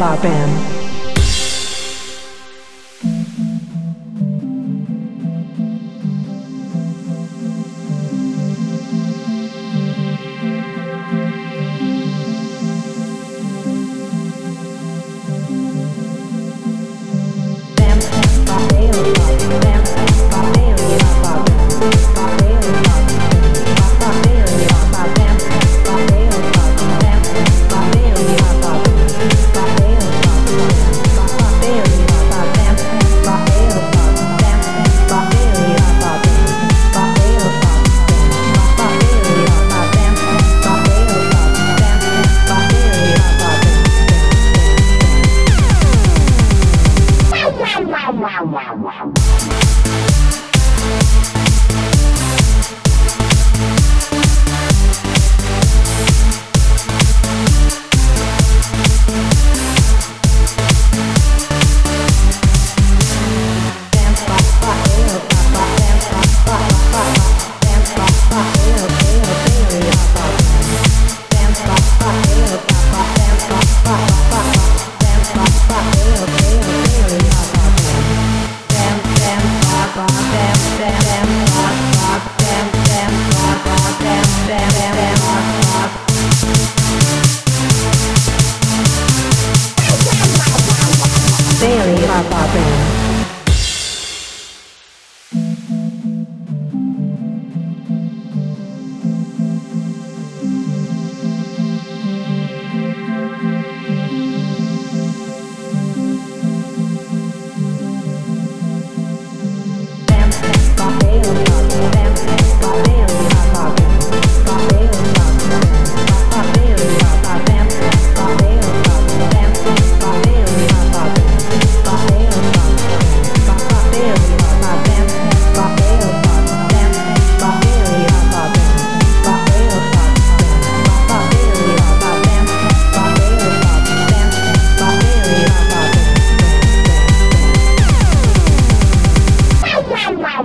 Bob Bam.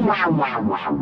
Wow, wow, wow.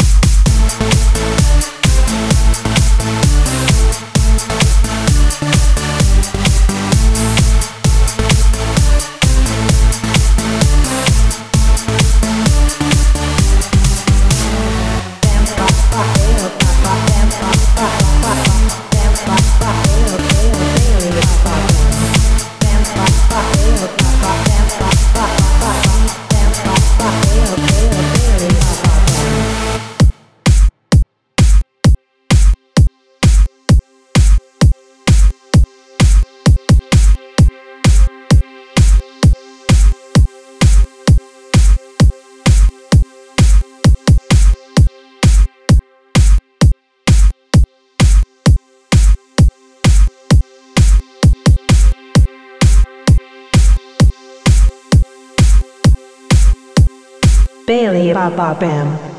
Bailey Ba Ba Bam.